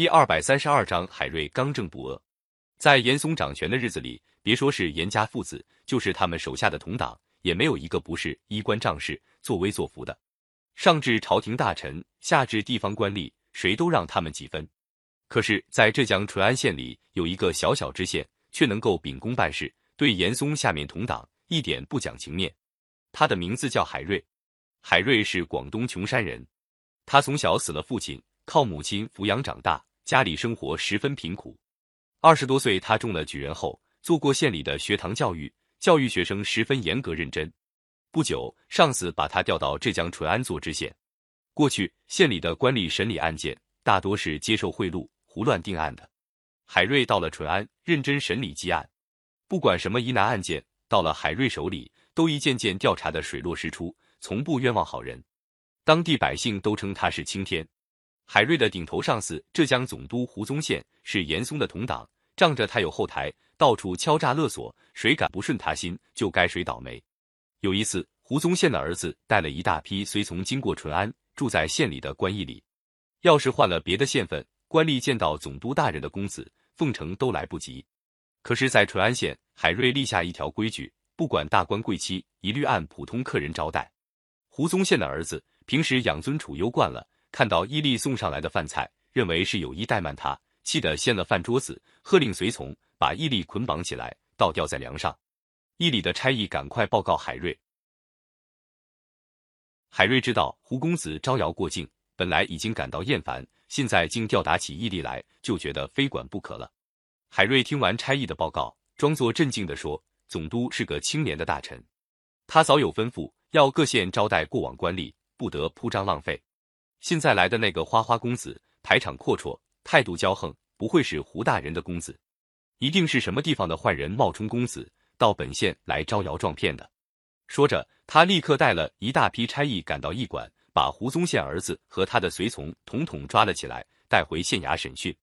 第二百三十二章，海瑞刚正不阿。在严嵩掌权的日子里，别说是严家父子，就是他们手下的同党，也没有一个不是衣冠仗势、作威作福的。上至朝廷大臣，下至地方官吏，谁都让他们几分。可是，在浙江淳安县里，有一个小小知县，却能够秉公办事，对严嵩下面同党一点不讲情面。他的名字叫海瑞。海瑞是广东琼山人，他从小死了父亲，靠母亲抚养长大。家里生活十分贫苦，二十多岁他中了举人后，做过县里的学堂教育，教育学生十分严格认真。不久，上司把他调到浙江淳安做知县。过去县里的官吏审理案件，大多是接受贿赂、胡乱定案的。海瑞到了淳安，认真审理积案，不管什么疑难案件，到了海瑞手里，都一件件调查的水落石出，从不冤枉好人。当地百姓都称他是青天。海瑞的顶头上司浙江总督胡宗宪是严嵩的同党，仗着他有后台，到处敲诈勒索，谁敢不顺他心，就该谁倒霉。有一次，胡宗宪的儿子带了一大批随从经过淳安，住在县里的官驿里。要是换了别的县份，官吏见到总督大人的公子，奉承都来不及。可是，在淳安县，海瑞立下一条规矩，不管大官贵戚，一律按普通客人招待。胡宗宪的儿子平时养尊处优惯了。看到伊利送上来的饭菜，认为是有意怠慢他，气得掀了饭桌子，喝令随从把伊利捆绑起来，倒吊在梁上。伊利的差役赶快报告海瑞。海瑞知道胡公子招摇过境，本来已经感到厌烦，现在竟吊打起伊利来，就觉得非管不可了。海瑞听完差役的报告，装作镇静地说：“总督是个清廉的大臣，他早有吩咐，要各县招待过往官吏，不得铺张浪费。”现在来的那个花花公子，排场阔绰，态度骄横，不会是胡大人的公子，一定是什么地方的坏人冒充公子，到本县来招摇撞骗的。说着，他立刻带了一大批差役赶到驿馆，把胡宗宪儿子和他的随从统统抓了起来，带回县衙审讯。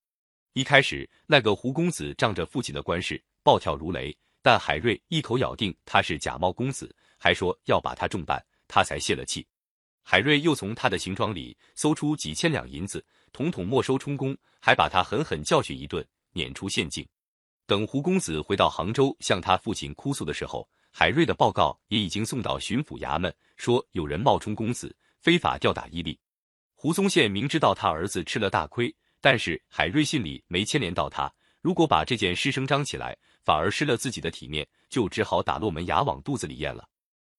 一开始，那个胡公子仗着父亲的官势，暴跳如雷，但海瑞一口咬定他是假冒公子，还说要把他重办，他才泄了气。海瑞又从他的行装里搜出几千两银子，统统没收充公，还把他狠狠教训一顿，撵出县境。等胡公子回到杭州向他父亲哭诉的时候，海瑞的报告也已经送到巡抚衙门，说有人冒充公子，非法吊打伊利。胡宗宪明知道他儿子吃了大亏，但是海瑞信里没牵连到他，如果把这件事声张起来，反而失了自己的体面，就只好打落门牙往肚子里咽了。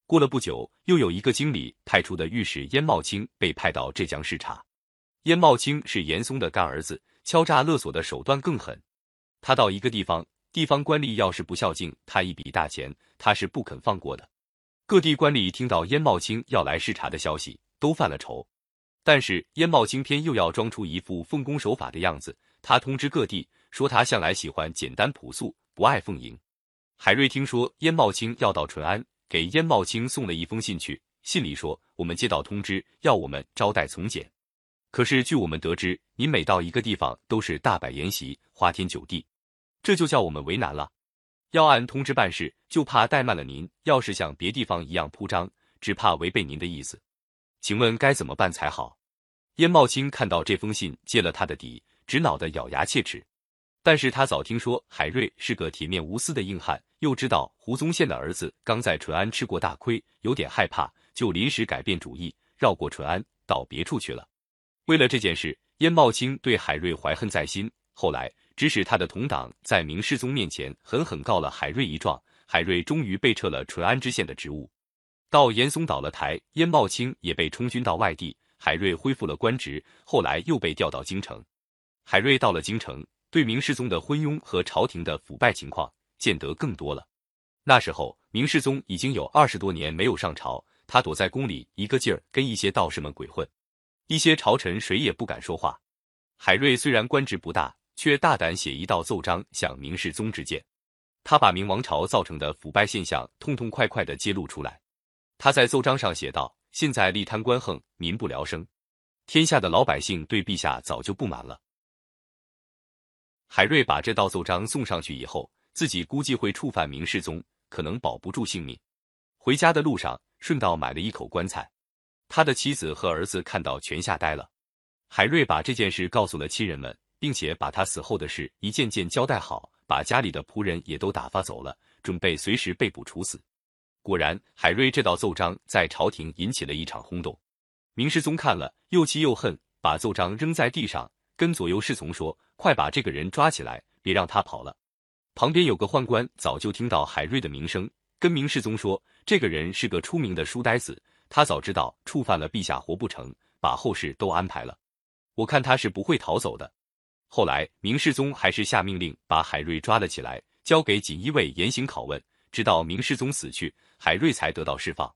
过了不久，又有一个经理派出的御史燕茂清被派到浙江视察。燕茂清是严嵩的干儿子，敲诈勒索的手段更狠。他到一个地方，地方官吏要是不孝敬他一笔大钱，他是不肯放过的。各地官吏听到燕茂清要来视察的消息，都犯了愁。但是燕茂清偏又要装出一副奉公守法的样子，他通知各地说他向来喜欢简单朴素，不爱奉迎。海瑞听说燕茂清要到淳安。给燕茂清送了一封信去，信里说：“我们接到通知，要我们招待从简。可是据我们得知，您每到一个地方都是大摆筵席，花天酒地，这就叫我们为难了。要按通知办事，就怕怠慢了您。要是像别地方一样铺张，只怕违背您的意思。请问该怎么办才好？”燕茂清看到这封信，揭了他的底，直恼得咬牙切齿。但是他早听说海瑞是个铁面无私的硬汉。又知道胡宗宪的儿子刚在淳安吃过大亏，有点害怕，就临时改变主意，绕过淳安到别处去了。为了这件事，燕茂清对海瑞怀恨在心。后来指使他的同党在明世宗面前狠狠告了海瑞一状，海瑞终于被撤了淳安知县的职务。到严嵩倒了台，燕茂清也被充军到外地，海瑞恢复了官职。后来又被调到京城。海瑞到了京城，对明世宗的昏庸和朝廷的腐败情况。见得更多了。那时候，明世宗已经有二十多年没有上朝，他躲在宫里，一个劲儿跟一些道士们鬼混。一些朝臣谁也不敢说话。海瑞虽然官职不大，却大胆写一道奏章向明世宗致谏。他把明王朝造成的腐败现象痛痛快快的揭露出来。他在奏章上写道：“现在吏贪官横，民不聊生，天下的老百姓对陛下早就不满了。”海瑞把这道奏章送上去以后。自己估计会触犯明世宗，可能保不住性命。回家的路上，顺道买了一口棺材。他的妻子和儿子看到全吓呆了。海瑞把这件事告诉了亲人们，并且把他死后的事一件件交代好，把家里的仆人也都打发走了，准备随时被捕处死。果然，海瑞这道奏章在朝廷引起了一场轰动。明世宗看了，又气又恨，把奏章扔在地上，跟左右侍从说：“快把这个人抓起来，别让他跑了。”旁边有个宦官早就听到海瑞的名声，跟明世宗说：“这个人是个出名的书呆子，他早知道触犯了陛下活不成，把后事都安排了。我看他是不会逃走的。”后来，明世宗还是下命令把海瑞抓了起来，交给锦衣卫严刑拷问，直到明世宗死去，海瑞才得到释放。